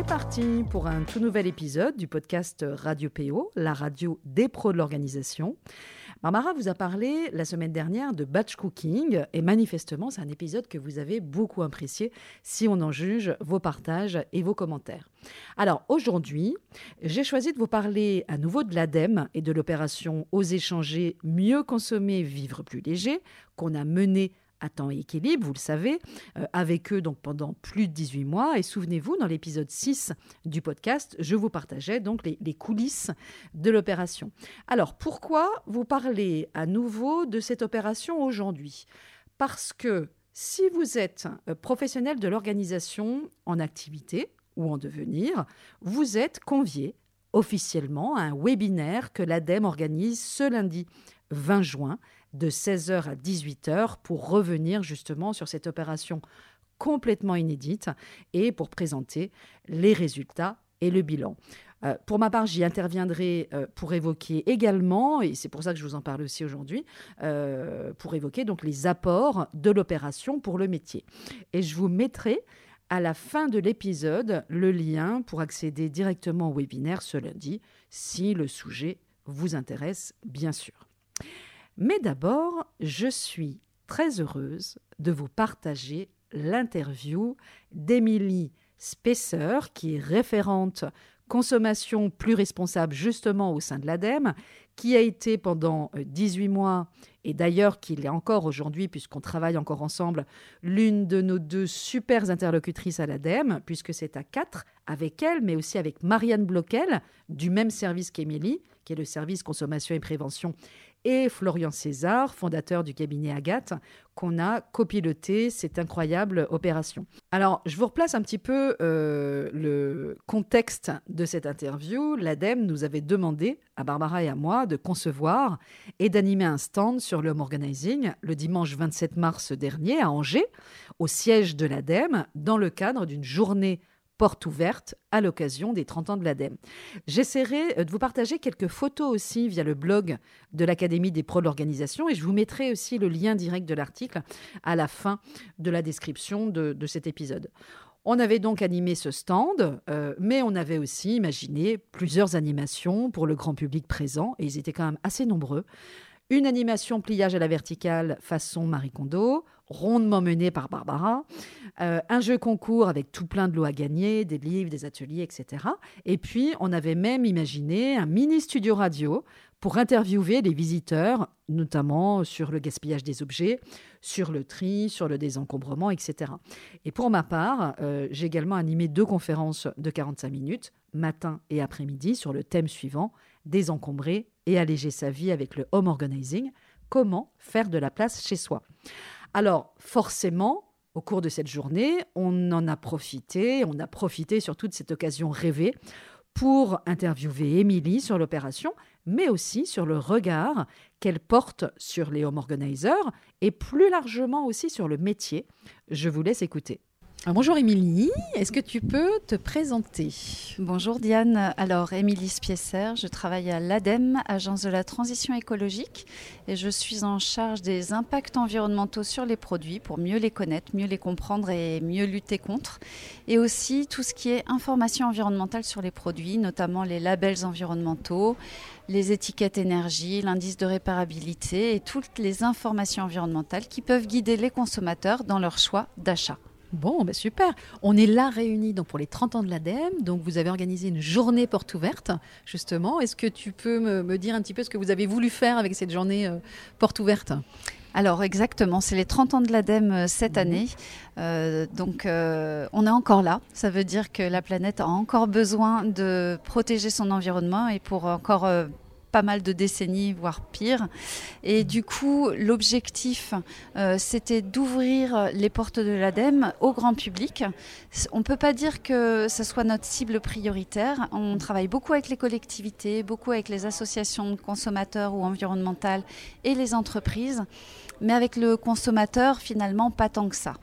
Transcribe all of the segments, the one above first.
C'est parti pour un tout nouvel épisode du podcast Radio PO, la radio des pros de l'organisation. Barbara vous a parlé la semaine dernière de batch cooking et manifestement c'est un épisode que vous avez beaucoup apprécié si on en juge vos partages et vos commentaires. Alors aujourd'hui, j'ai choisi de vous parler à nouveau de l'ADEME et de l'opération Oser changer, mieux consommer, vivre plus léger qu'on a menée à temps et équilibre, vous le savez, euh, avec eux donc pendant plus de 18 mois. Et souvenez-vous, dans l'épisode 6 du podcast, je vous partageais donc les, les coulisses de l'opération. Alors, pourquoi vous parlez à nouveau de cette opération aujourd'hui? Parce que si vous êtes euh, professionnel de l'organisation en activité ou en devenir, vous êtes convié officiellement un webinaire que l'ADEME organise ce lundi 20 juin de 16h à 18h pour revenir justement sur cette opération complètement inédite et pour présenter les résultats et le bilan. Euh, pour ma part, j'y interviendrai euh, pour évoquer également, et c'est pour ça que je vous en parle aussi aujourd'hui, euh, pour évoquer donc les apports de l'opération pour le métier. Et je vous mettrai à la fin de l'épisode le lien pour accéder directement au webinaire ce lundi, si le sujet vous intéresse, bien sûr. Mais d'abord, je suis très heureuse de vous partager l'interview d'Émilie Spesser, qui est référente consommation plus responsable justement au sein de l'ADEME, qui a été pendant 18 mois, et d'ailleurs qu'il est encore aujourd'hui, puisqu'on travaille encore ensemble, l'une de nos deux super interlocutrices à l'ADEME, puisque c'est à quatre, avec elle, mais aussi avec Marianne Bloquel, du même service qu'Émilie, qui est le service consommation et prévention, et Florian César, fondateur du cabinet Agathe, qu'on a copiloté cette incroyable opération. Alors, je vous replace un petit peu euh, le contexte de cette interview. L'ADEME nous avait demandé, à Barbara et à moi, de concevoir et d'animer un stand sur l'home organizing le dimanche 27 mars dernier à Angers, au siège de l'ADEME, dans le cadre d'une journée porte ouverte à l'occasion des 30 ans de l'ADEME. J'essaierai euh, de vous partager quelques photos aussi via le blog de l'Académie des pros de l'organisation et je vous mettrai aussi le lien direct de l'article à la fin de la description de, cet épisode. On avait donc animé ce stand, euh, mais on avait aussi imaginé plusieurs animations pour le grand public présent, et ils étaient quand même assez nombreux. Une animation pliage à la verticale façon Marie Kondo, rondement menée par Barbara, euh, un jeu concours avec tout plein de lots à gagner, des livres, des ateliers, etc. Et puis, on avait même imaginé un mini studio radio pour interviewer les visiteurs, notamment sur le gaspillage des objets, sur le tri, sur le désencombrement, etc. Et pour ma part, euh, j'ai également animé deux conférences de 45 minutes, matin et après-midi, sur le thème suivant, désencombrer et alléger sa vie avec le home organizing, comment faire de la place chez soi. Alors, forcément, au cours de cette journée, on en a profité, on a profité sur toute cette occasion rêvée pour interviewer Émilie sur l'opération, mais aussi sur le regard qu'elle porte sur les home organizers et plus largement aussi sur le métier. Je vous laisse écouter. Ah, bonjour Émilie, est-ce que tu peux te présenter? Bonjour Diane, alors Émilie Spiesser, je travaille à l'ADEME, Agence de la transition écologique, et je suis en charge des impacts environnementaux sur les produits pour mieux les connaître, mieux les comprendre et mieux lutter contre, et aussi tout ce qui est information environnementale sur les produits, notamment les labels environnementaux, les étiquettes énergie, l'indice de réparabilité et toutes les informations environnementales qui peuvent guider les consommateurs dans leur choix d'achat. Bon, ben super. On est là réunis donc pour les 30 ans de l'ADEME. Donc vous avez organisé une journée porte ouverte, justement. Est-ce que tu peux me, dire un petit peu ce que vous avez voulu faire avec cette journée euh, porte ouverte? Alors exactement, c'est les 30 ans de l'ADEME euh, cette mhm. année. Euh, donc on est encore là. Ça veut dire que la planète a encore besoin de protéger son environnement et pour encore pas mal de décennies, voire pire. Et du coup, l'objectif, euh, c'était d'ouvrir les portes de l'ADEME au grand public. On ne peut pas dire que ce soit notre cible prioritaire. On travaille beaucoup avec les collectivités, beaucoup avec les associations de consommateurs ou environnementales et les entreprises mais avec le consommateur, finalement, pas tant que ça.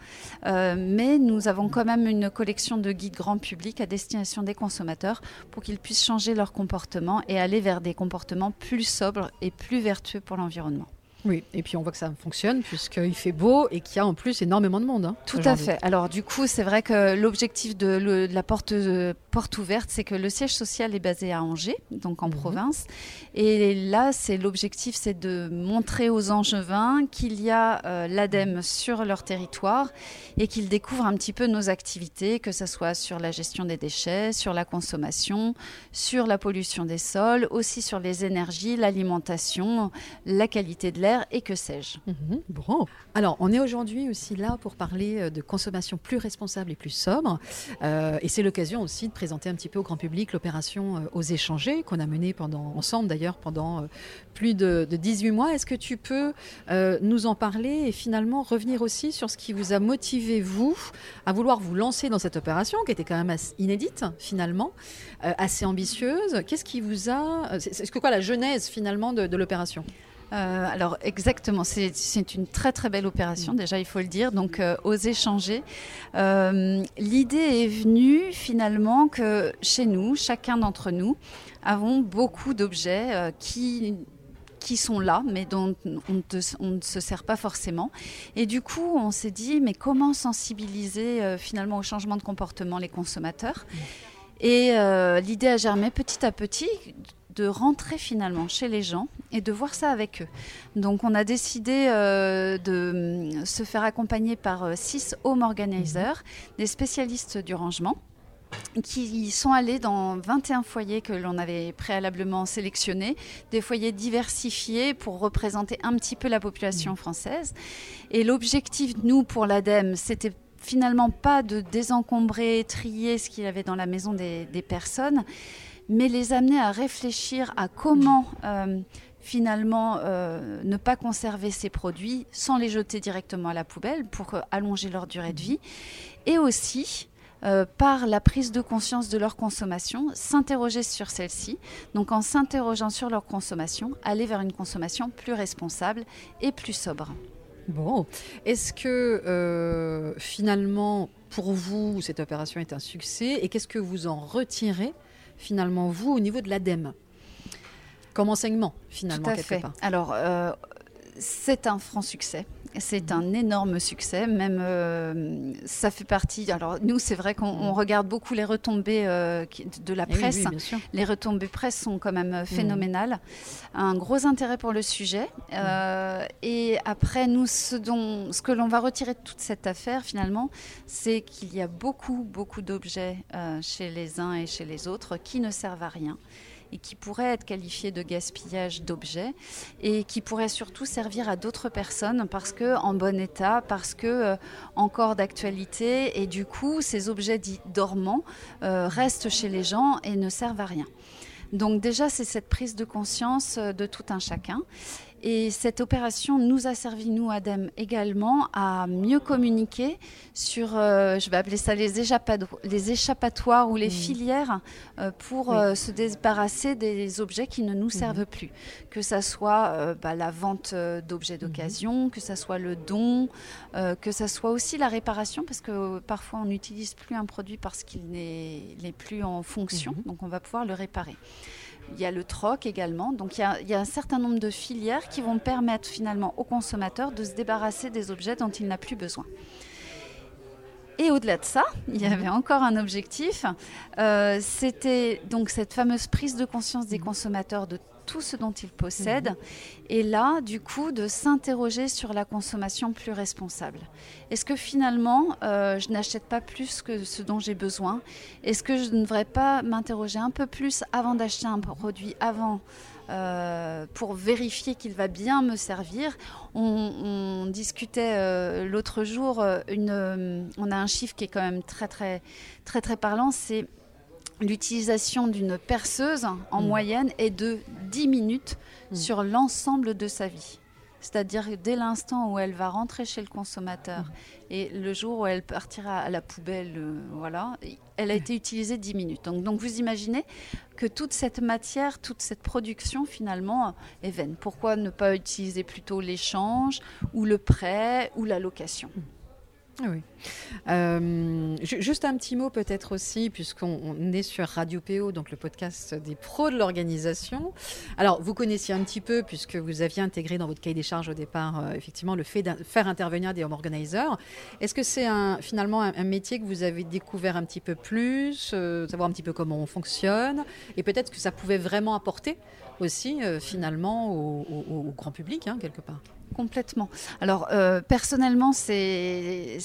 Euh, mais nous avons quand même une collection de guides grand public à destination des consommateurs pour qu'ils puissent changer leur comportement et aller vers des comportements plus sobres et plus vertueux pour l'environnement. Oui, et puis on voit que ça fonctionne puisqu'il fait beau et qu'il y a en plus énormément de monde. Hein, Tout à fait. Alors du coup, c'est vrai que l'objectif de, la porte, porte ouverte, c'est que le siège social est basé à Angers, donc en mhm. province. Et là, c'est l'objectif, c'est de montrer aux Angevins qu'il y a euh, l'ADEME sur leur territoire et qu'ils découvrent un petit peu nos activités, que ce soit sur la gestion des déchets, sur la consommation, sur la pollution des sols, aussi sur les énergies, l'alimentation, la qualité de l'air et que sais-je. Mhm, bon. Alors, on est aujourd'hui aussi là pour parler euh, de consommation plus responsable et plus sobre. Euh, et c'est l'occasion aussi de présenter un petit peu au grand public l'opération euh, Aux échangés qu'on a menée pendant, ensemble d'ailleurs pendant plus de, 18 mois. Est-ce que tu peux nous en parler et finalement revenir aussi sur ce qui vous a motivé, vous, à vouloir vous lancer dans cette opération qui était quand même inédite finalement, assez ambitieuse? Qu'est-ce qui vous a... Est-ce que quoi la genèse finalement de l'opération? Euh, alors exactement, c'est une très très belle opération, mm. déjà il faut le dire, donc euh, oser changer. Euh, l'idée est venue finalement que chez nous, chacun d'entre nous, avons beaucoup d'objets qui qui sont là, mais dont on, ne se sert pas forcément. Et du coup, on s'est dit, mais comment sensibiliser finalement au changement de comportement les consommateurs? Mm. Et l'idée a germé petit à petit de rentrer finalement chez les gens et de voir ça avec eux. Donc on a décidé euh, de mm, se faire accompagner par euh, six home organizers, des spécialistes du rangement qui sont allés dans 21 foyers que l'on avait préalablement sélectionnés, des foyers diversifiés pour représenter un petit peu la population française. Et l'objectif, nous, pour l'ADEME, c'était finalement pas de désencombrer, trier ce qu'il y avait dans la maison des, des personnes, mais les amener à réfléchir à comment euh, finalement euh, ne pas conserver ces produits sans les jeter directement à la poubelle pour allonger leur durée de vie, et aussi euh, par la prise de conscience de leur consommation, s'interroger sur celle-ci. Donc en s'interrogeant sur leur consommation, aller vers une consommation plus responsable et plus sobre. Bon, est-ce que finalement, pour vous, cette opération est un succès et qu'est-ce que vous en retirez finalement, vous, au niveau de l'ADEME Comme enseignement, finalement, Tout à fait. Alors, euh, c'est un franc succès. C'est un énorme succès. Même euh, ça fait partie. Alors nous, c'est vrai qu'on regarde beaucoup les retombées euh, de la eh presse. les retombées presse sont quand même phénoménales. Un gros intérêt pour le sujet. et après, nous, ce, dont, ce que l'on va retirer de toute cette affaire, finalement, c'est qu'il y a beaucoup, beaucoup d'objets chez les uns et chez les autres qui ne servent à rien et qui pourrait être qualifié de gaspillage d'objets et qui pourrait surtout servir à d'autres personnes parce que en bon état, parce que euh, encore d'actualité et du coup ces objets dits dormants euh, restent chez les gens et ne servent à rien. Donc déjà, c'est cette prise de conscience euh, de tout un chacun. Et cette opération nous a servi, nous, ADEME, également à mieux communiquer sur, euh, je vais appeler ça les, les échappatoires ou les mmh. filières euh, pour euh, se débarrasser des objets qui ne nous mmh. servent plus. Que ce soit bah, la vente d'objets mmh. d'occasion, que ce soit le don, que ce soit aussi la réparation, parce que parfois on n'utilise plus un produit parce qu'il n'est plus en fonction, donc on va pouvoir le réparer. Il y a le troc également. Donc il y, a, un certain nombre de filières qui vont permettre finalement au consommateur de se débarrasser des objets dont il n'a plus besoin. Et au-delà de ça, il y avait encore un objectif. Euh, c'était donc cette fameuse prise de conscience des consommateurs de tout ce dont ils possèdent. Mhm. Et là, du coup, de s'interroger sur la consommation plus responsable. Est-ce que finalement, euh, je n'achète pas plus que ce dont j'ai besoin? Est-ce que je ne devrais pas m'interroger un peu plus avant d'acheter un produit, avant euh, pour vérifier qu'il va bien me servir? On, discutait euh, l'autre jour, une, on a un chiffre qui est quand même très très très très parlant, c'est l'utilisation d'une perceuse en mm. moyenne est de 10 minutes Mm. sur l'ensemble de sa vie. C'est-à-dire dès l'instant où elle va rentrer chez le consommateur Mm. et le jour où elle partira à la poubelle, euh, voilà, elle a été utilisée 10 minutes. Donc, donc vous imaginez que toute cette matière, toute cette production finalement est vaine. Pourquoi ne pas utiliser plutôt l'échange ou le prêt ou la location? Oui. Euh, ju- juste un petit mot peut-être aussi, puisqu'on on est sur Radio PO, donc le podcast des pros de l'organisation. Alors, vous connaissiez un petit peu, puisque vous aviez intégré dans votre cahier des charges au départ, euh, effectivement, le fait de faire intervenir des home organizers. Est-ce que c'est finalement un, métier que vous avez découvert un petit peu plus, euh, savoir un petit peu comment on fonctionne, et peut-être que ça pouvait vraiment apporter aussi, finalement, au grand public, hein, quelque part? Complètement. Alors euh, personnellement, c'est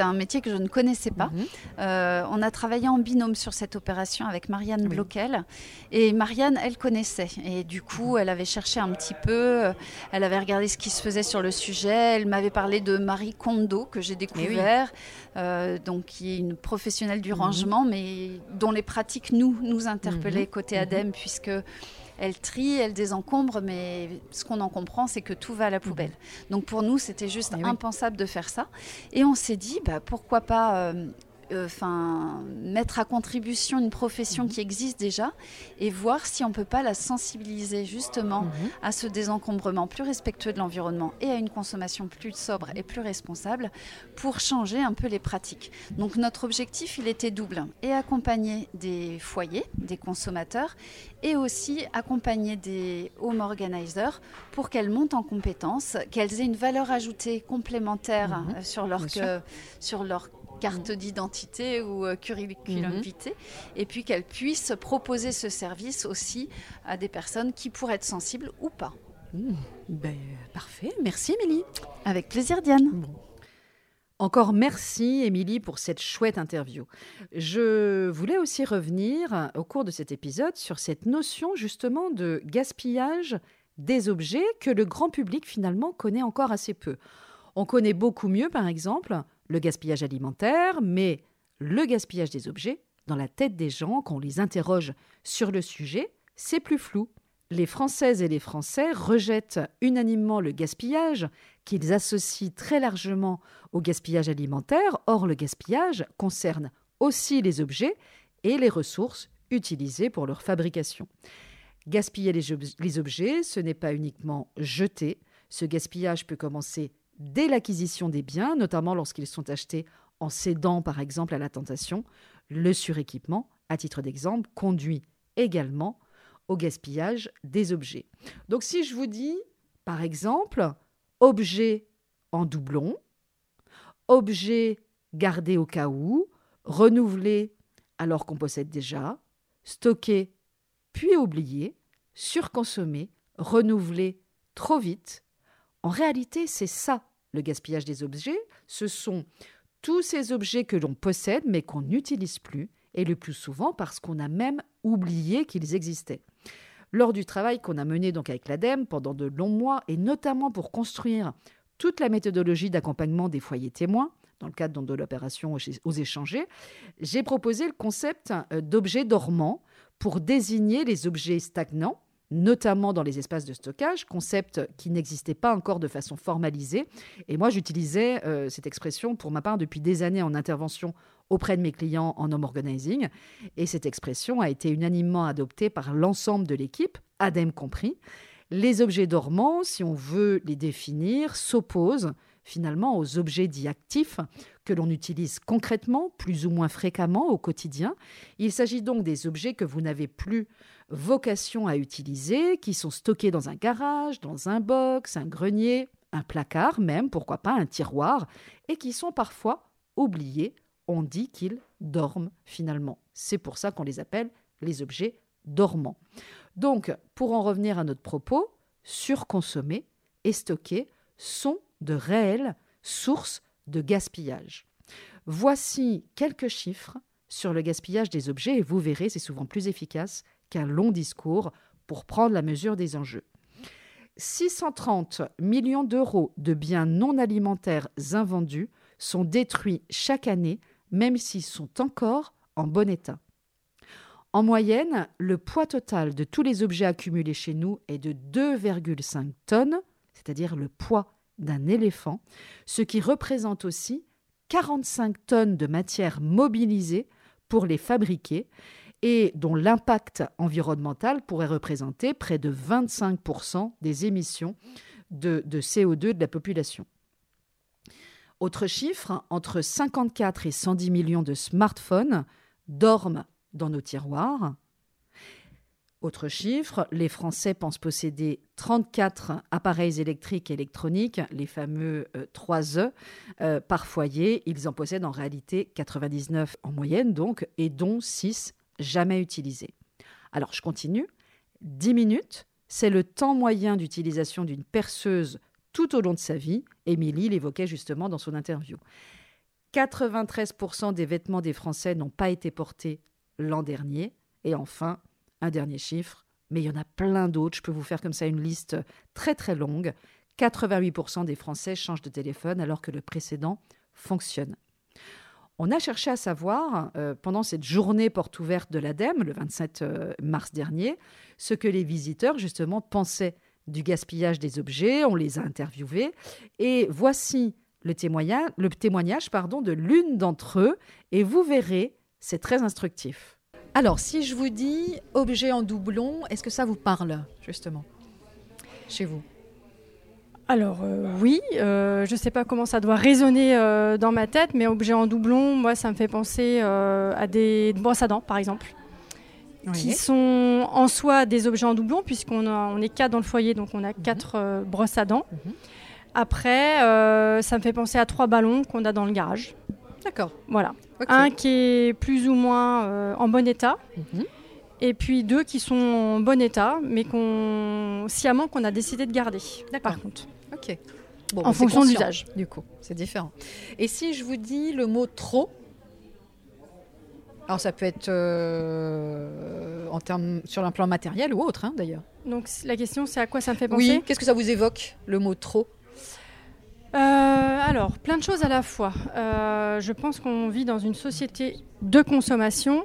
un métier que je ne connaissais pas. Mhm. Euh, on a travaillé en binôme sur cette opération avec Marianne Oui. Bloquel. Et Marianne, elle connaissait. Et du coup, elle avait cherché un petit peu. euh, Elle avait regardé ce qui se faisait sur le sujet. Elle m'avait parlé de Marie Kondo, que j'ai découvert. euh, donc, qui est une professionnelle du Mhm. rangement, mais dont les pratiques nous, nous interpellaient Mhm. côté. ADEME, puisque elle trie, elle désencombre, mais ce qu'on en comprend, c'est que tout va à la poubelle. Donc pour nous, c'était juste Mhm. Eh impensable de faire ça. Et on s'est dit, bah, pourquoi pas euh, euh, 'fin, mettre à contribution une profession qui existe déjà et voir si on peut pas la sensibiliser justement Mhm. à ce désencombrement plus respectueux de l'environnement et à une consommation plus sobre et plus responsable pour changer un peu les pratiques. Donc notre objectif, il était double et accompagner des foyers, des consommateurs et aussi accompagner des home organizers pour qu'elles montent en compétences, qu'elles aient une valeur ajoutée complémentaire Mhm. euh, sur leur que- sur leur carte d'identité ou euh, curriculum Mhm. vitae, et puis qu'elles puissent proposer ce service aussi à des personnes qui pourraient être sensibles ou pas. Mmh. Ben, parfait. Merci, Émilie. Avec plaisir, Diane. Bon. Encore merci, Émilie, pour cette chouette interview. Je voulais aussi revenir au cours de cet épisode sur cette notion justement de gaspillage des objets que le grand public finalement connaît encore assez peu. On connaît beaucoup mieux, par exemple, le gaspillage alimentaire, mais le gaspillage des objets, dans la tête des gens, quand on les interroge sur le sujet, c'est plus flou. Les Françaises et les Français rejettent unanimement le gaspillage, qu'ils associent très largement au gaspillage alimentaire. Or, le gaspillage concerne aussi les objets et les ressources utilisées pour leur fabrication. Gaspiller les, ob- les objets, ce n'est pas uniquement jeter. Ce gaspillage peut commencer dès l'acquisition des biens, notamment lorsqu'ils sont achetés en cédant par exemple à la tentation. Le suréquipement, à titre d'exemple, conduit également au gaspillage des objets. Donc si je vous dis, par exemple, objet en doublon, objet gardé au cas où, renouvelé alors qu'on possède déjà, stocké puis oublié, surconsommé, renouvelé trop vite. En réalité, c'est ça le gaspillage des objets. Ce sont tous ces objets que l'on possède mais qu'on n'utilise plus, et le plus souvent parce qu'on a même oublié qu'ils existaient. Lors du travail qu'on a mené donc avec l'ADEME pendant de longs mois, et notamment pour construire toute la méthodologie d'accompagnement des foyers témoins, dans le cadre de l'opération aux échangés, j'ai proposé le concept euh, d'objets dormants pour désigner les objets stagnants, notamment dans les espaces de stockage, concept qui n'existait pas encore de façon formalisée. Et moi, j'utilisais euh, cette expression pour ma part depuis des années en intervention auprès de mes clients en home organizing. Et cette expression a été unanimement adoptée par l'ensemble de l'équipe, ADEME compris. Les objets dormants, si on veut les définir, s'opposent finalement aux objets dits actifs que l'on utilise concrètement, plus ou moins fréquemment au quotidien. Il s'agit donc des objets que vous n'avez plus vocation à utiliser, qui sont stockés dans un garage, dans un box, un grenier, un placard même, pourquoi pas un tiroir, et qui sont parfois oubliés. On dit qu'ils dorment finalement. C'est pour ça qu'on les appelle les objets dormants. Donc, pour en revenir à notre propos, surconsommer et stocker sont de réelles sources de gaspillage. Voici quelques chiffres sur le gaspillage des objets et vous verrez, c'est souvent plus efficace qu'un long discours pour prendre la mesure des enjeux. 630 millions d'euros de biens non alimentaires invendus sont détruits chaque année, même s'ils sont encore en bon état. En moyenne, le poids total de tous les objets accumulés chez nous est de 2,5 tonnes, c'est-à-dire le poids d'un éléphant, ce qui représente aussi 45 tonnes de matière mobilisée pour les fabriquer et dont l'impact environnemental pourrait représenter près de 25% des émissions de, de CO2 de la population. Autre chiffre, entre 54 et 110 millions de smartphones dorment dans nos tiroirs. Autre chiffre, les Français pensent posséder 34 appareils électriques et électroniques, les fameux 3E, euh, euh, par foyer. Ils en possèdent en réalité 99 en moyenne, donc, et dont 6 jamais utilisés. Alors, je continue. 10 minutes, c'est le temps moyen d'utilisation d'une perceuse tout au long de sa vie. Émilie l'évoquait justement dans son interview. 93% des vêtements des Français n'ont pas été portés l'an dernier. Et enfin, un dernier chiffre, mais il y en a plein d'autres. Je peux vous faire comme ça une liste très très longue. 88% des Français changent de téléphone alors que le précédent fonctionne. On a cherché à savoir, euh, pendant cette journée porte ouverte de l'ADEME, le 27 euh, mars dernier, ce que les visiteurs, justement, pensaient du gaspillage des objets. On les a interviewés. Et voici le témoignage, le témoignage pardon, de l'une d'entre eux. Et vous verrez, c'est très instructif. Alors, si je vous dis objet en doublon, est-ce que ça vous parle, justement, chez vous? Alors euh, oui, euh, je ne sais pas comment ça doit résonner euh, dans ma tête, mais objet en doublon, moi ça me fait penser à des brosses à dents par exemple, qui sont en soi des objets en doublon puisqu'on on est quatre dans le foyer, donc on a mhm. quatre brosses à dents. Mhm. Après, ça me fait penser à trois ballons qu'on a dans le garage. D'accord. Voilà. Un qui est plus ou moins euh, en bon état. Mhm. Et puis deux qui sont en bon état, mais qu'on sciemment qu'on a décidé de garder. Par contre. Ok. en fonction de l'usage. Du coup, c'est différent. Et si je vous dis le mot trop, alors ça peut être euh, en termes sur un plan matériel ou autre, hein, d'ailleurs. Donc la question, c'est à quoi ça me fait penser? Oui. Qu'est-ce que ça vous évoque le mot trop? Euh, alors, plein de choses à la fois. Euh, je pense qu'on vit dans une société de consommation.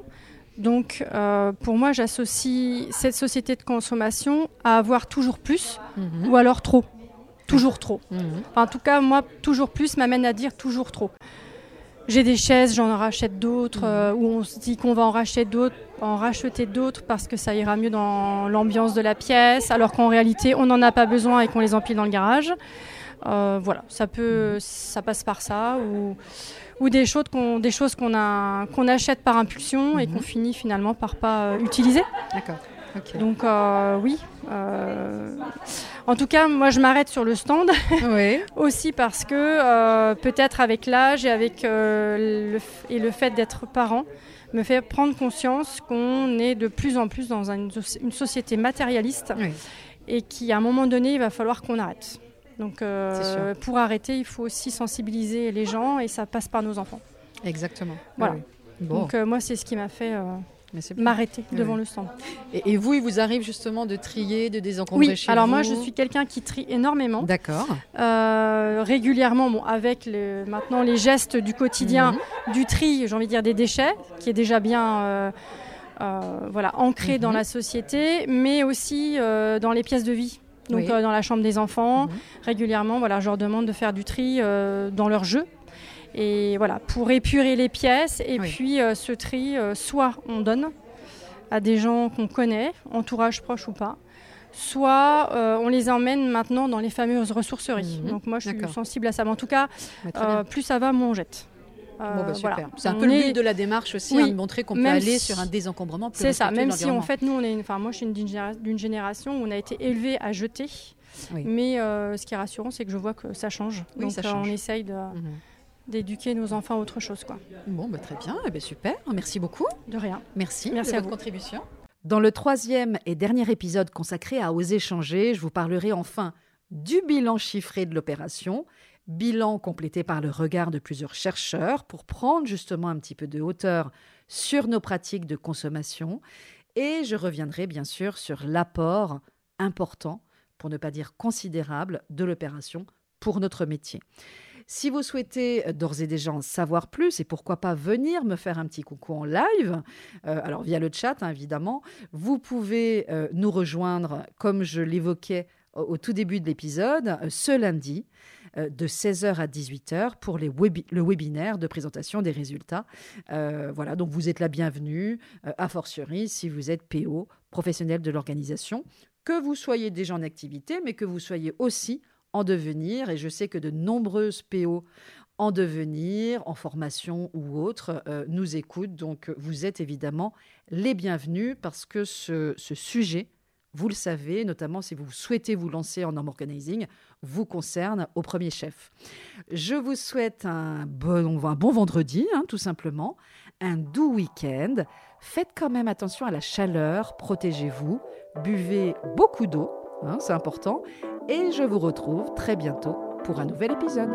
Donc, euh, pour moi, j'associe cette société de consommation à avoir toujours plus mhm. ou alors trop. Toujours trop. Mhm. en tout cas, moi, toujours plus m'amène à dire toujours trop. J'ai des chaises, j'en rachète d'autres, mhm. ou on se dit qu'on va en racheter d'autres, en racheter d'autres parce que ça ira mieux dans l'ambiance de la pièce, alors qu'en réalité, on n'en a pas besoin et qu'on les empile dans le garage. Euh, voilà, ça peut, ça passe par ça ou, ou des choses qu'on, des choses qu'on a, qu'on achète par impulsion et qu'on mhm. finit finalement par pas euh, utiliser. D'accord. Donc euh, oui. en tout cas, moi je m'arrête sur le stand oui. aussi parce que peut-être avec l'âge et avec le, et le fait d'être parent me fait prendre conscience qu'on est de plus en plus dans une, société matérialiste et qu'à un moment donné, il va falloir qu'on arrête. Donc euh, pour arrêter, il faut aussi sensibiliser les gens et ça passe par nos enfants. Exactement. Voilà. Donc euh, moi, c'est ce qui m'a fait euh, m'arrêter devant le stand. Et, vous, il vous arrive justement de trier, de désencombrer oui. chez alors vous moi, je suis quelqu'un qui trie énormément. D'accord. régulièrement, bon, avec maintenant les gestes du quotidien, mhm. du tri, j'ai envie de dire des déchets, qui est déjà bien... voilà, ancré dans mhm. la société, mais aussi dans les pièces de vie donc euh, dans la chambre des enfants. Mhm. Régulièrement, voilà, je leur demande de faire du tri euh, dans leur jeu. Et voilà, pour épurer les pièces. Et puis euh, ce tri, soit on donne à des gens qu'on connaît, entourage proche ou pas, soit on les emmène maintenant dans les fameuses ressourceries. Mhm. Donc moi, je suis sensible à ça. Mais en tout cas, plus ça va, moins on jette. Bon, bah, super. C'est un peu le but de la démarche aussi, hein, de montrer qu'on peut aller sur un désencombrement C'est ça, même si en fait, nous, on est, enfin, moi, je suis d'une génération où on a été élevé à jeter. Mais euh, ce qui est rassurant, c'est que je vois que ça change. Donc, ça euh, on essaye de. Mhm. d'éduquer nos enfants à autre chose. Quoi. Bon, bah, très bien, eh ben, super, merci beaucoup. De rien. Merci, merci de à votre contribution. Dans le troisième et dernier épisode consacré à Oser changer, je vous parlerai enfin du bilan chiffré de l'opération bilan complété par le regard de plusieurs chercheurs pour prendre justement un petit peu de hauteur sur nos pratiques de consommation. Et je reviendrai bien sûr sur l'apport important, pour ne pas dire considérable, de l'opération pour notre métier. Si vous souhaitez euh, d'ores et déjà en savoir plus et pourquoi pas venir me faire un petit coucou en live, euh, alors via le chat hein, évidemment, vous pouvez euh, nous rejoindre comme je l'évoquais au, tout début de l'épisode ce lundi de 16h à 18h pour le webinaire de présentation des résultats. Euh, voilà, donc vous êtes la bienvenue, euh, a fortiori si vous êtes PO, professionnel de l'organisation, que vous soyez déjà en activité, mais que vous soyez aussi en devenir. Et je sais que de nombreuses PO en devenir, en formation ou autre, euh, nous écoutent. Donc vous êtes évidemment les bienvenus parce que ce sujet, vous le savez, notamment si vous souhaitez vous lancer en norm organizing, vous concerne au premier chef. Je vous souhaite un bon, vendredi, hein, tout simplement, un doux week-end. Faites quand même attention à la chaleur, protégez-vous, buvez beaucoup d'eau, hein, c'est important, et je vous retrouve très bientôt pour un nouvel épisode.